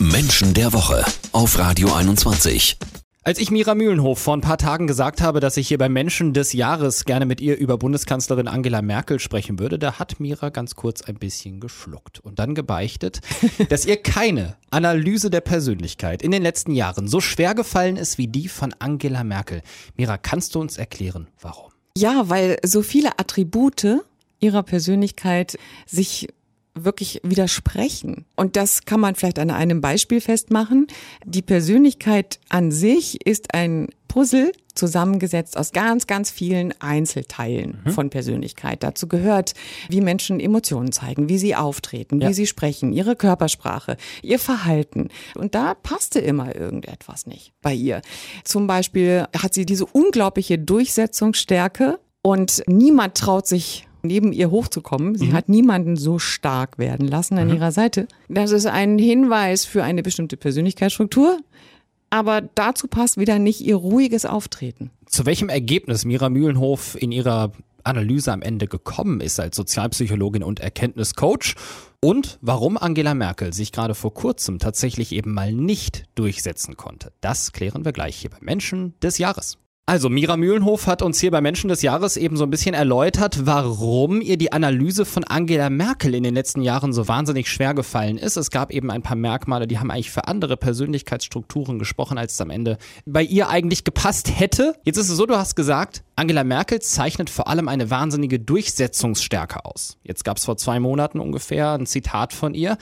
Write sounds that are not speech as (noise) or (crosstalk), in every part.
Menschen der Woche auf Radio 21. Als ich Mira Mühlenhof vor ein paar Tagen gesagt habe, dass ich hier beim Menschen des Jahres gerne mit ihr über Bundeskanzlerin Angela Merkel sprechen würde, da hat Mira ganz kurz ein bisschen geschluckt und dann gebeichtet, (laughs) dass ihr keine Analyse der Persönlichkeit in den letzten Jahren so schwer gefallen ist wie die von Angela Merkel. Mira, kannst du uns erklären, warum? Ja, weil so viele Attribute ihrer Persönlichkeit sich wirklich widersprechen. Und das kann man vielleicht an einem Beispiel festmachen. Die Persönlichkeit an sich ist ein Puzzle zusammengesetzt aus ganz, ganz vielen Einzelteilen mhm. von Persönlichkeit. Dazu gehört, wie Menschen Emotionen zeigen, wie sie auftreten, ja. wie sie sprechen, ihre Körpersprache, ihr Verhalten. Und da passte immer irgendetwas nicht bei ihr. Zum Beispiel hat sie diese unglaubliche Durchsetzungsstärke und niemand traut sich neben ihr hochzukommen. Sie mhm. hat niemanden so stark werden lassen an mhm. ihrer Seite. Das ist ein Hinweis für eine bestimmte Persönlichkeitsstruktur. Aber dazu passt wieder nicht ihr ruhiges Auftreten. Zu welchem Ergebnis Mira Mühlenhof in ihrer Analyse am Ende gekommen ist als Sozialpsychologin und Erkenntniscoach und warum Angela Merkel sich gerade vor kurzem tatsächlich eben mal nicht durchsetzen konnte. Das klären wir gleich hier bei Menschen des Jahres. Also Mira Mühlenhof hat uns hier bei Menschen des Jahres eben so ein bisschen erläutert, warum ihr die Analyse von Angela Merkel in den letzten Jahren so wahnsinnig schwer gefallen ist. Es gab eben ein paar Merkmale, die haben eigentlich für andere Persönlichkeitsstrukturen gesprochen, als es am Ende bei ihr eigentlich gepasst hätte. Jetzt ist es so, du hast gesagt, Angela Merkel zeichnet vor allem eine wahnsinnige Durchsetzungsstärke aus. Jetzt gab es vor zwei Monaten ungefähr ein Zitat von ihr.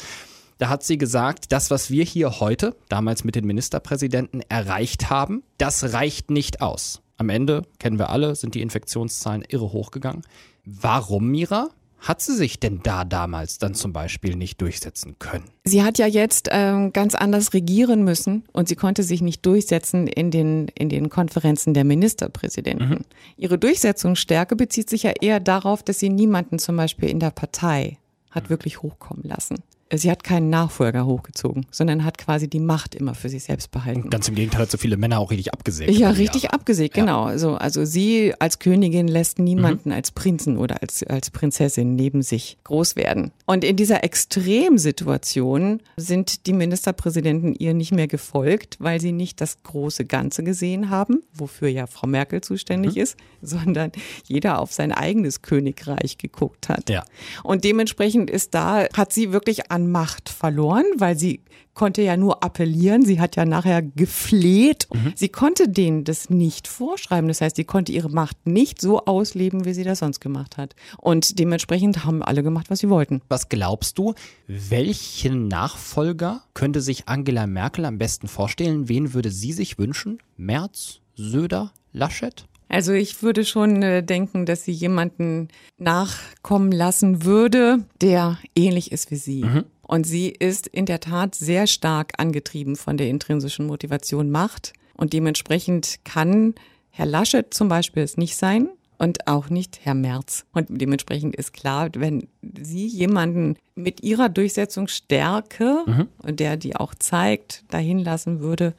Da hat sie gesagt, das, was wir hier heute, damals mit den Ministerpräsidenten, erreicht haben, das reicht nicht aus. Am Ende, kennen wir alle, sind die Infektionszahlen irre hochgegangen. Warum, Mira? Hat sie sich denn da damals dann zum Beispiel nicht durchsetzen können? Sie hat ja jetzt ähm, ganz anders regieren müssen und sie konnte sich nicht durchsetzen in den, in den Konferenzen der Ministerpräsidenten. Mhm. Ihre Durchsetzungsstärke bezieht sich ja eher darauf, dass sie niemanden zum Beispiel in der Partei hat mhm. wirklich hochkommen lassen sie hat keinen Nachfolger hochgezogen, sondern hat quasi die Macht immer für sich selbst behalten. Und ganz im Gegenteil hat so viele Männer auch richtig abgesägt. Ja, richtig Jahre. abgesägt, ja. genau. Also, also sie als Königin lässt niemanden mhm. als Prinzen oder als, als Prinzessin neben sich groß werden. Und in dieser Extremsituation sind die Ministerpräsidenten ihr nicht mehr gefolgt, weil sie nicht das große Ganze gesehen haben, wofür ja Frau Merkel zuständig mhm. ist, sondern jeder auf sein eigenes Königreich geguckt hat. Ja. Und dementsprechend ist da, hat sie wirklich an Macht verloren, weil sie konnte ja nur appellieren. Sie hat ja nachher gefleht. Mhm. Sie konnte denen das nicht vorschreiben. Das heißt, sie konnte ihre Macht nicht so ausleben, wie sie das sonst gemacht hat. Und dementsprechend haben alle gemacht, was sie wollten. Was glaubst du, welchen Nachfolger könnte sich Angela Merkel am besten vorstellen? Wen würde sie sich wünschen? Merz, Söder, Laschet? Also ich würde schon äh, denken, dass sie jemanden nachkommen lassen würde, der ähnlich ist wie sie. Mhm. Und sie ist in der Tat sehr stark angetrieben von der intrinsischen Motivation Macht. Und dementsprechend kann Herr Laschet zum Beispiel es nicht sein und auch nicht Herr Merz. Und dementsprechend ist klar, wenn sie jemanden mit ihrer Durchsetzungsstärke mhm. und der die auch zeigt, dahin lassen würde,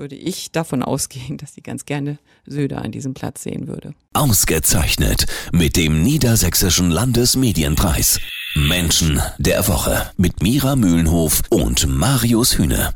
würde ich davon ausgehen, dass sie ganz gerne Söder an diesem Platz sehen würde. Ausgezeichnet mit dem Niedersächsischen Landesmedienpreis. Menschen der Woche mit Mira Mühlenhof und Marius Hühne.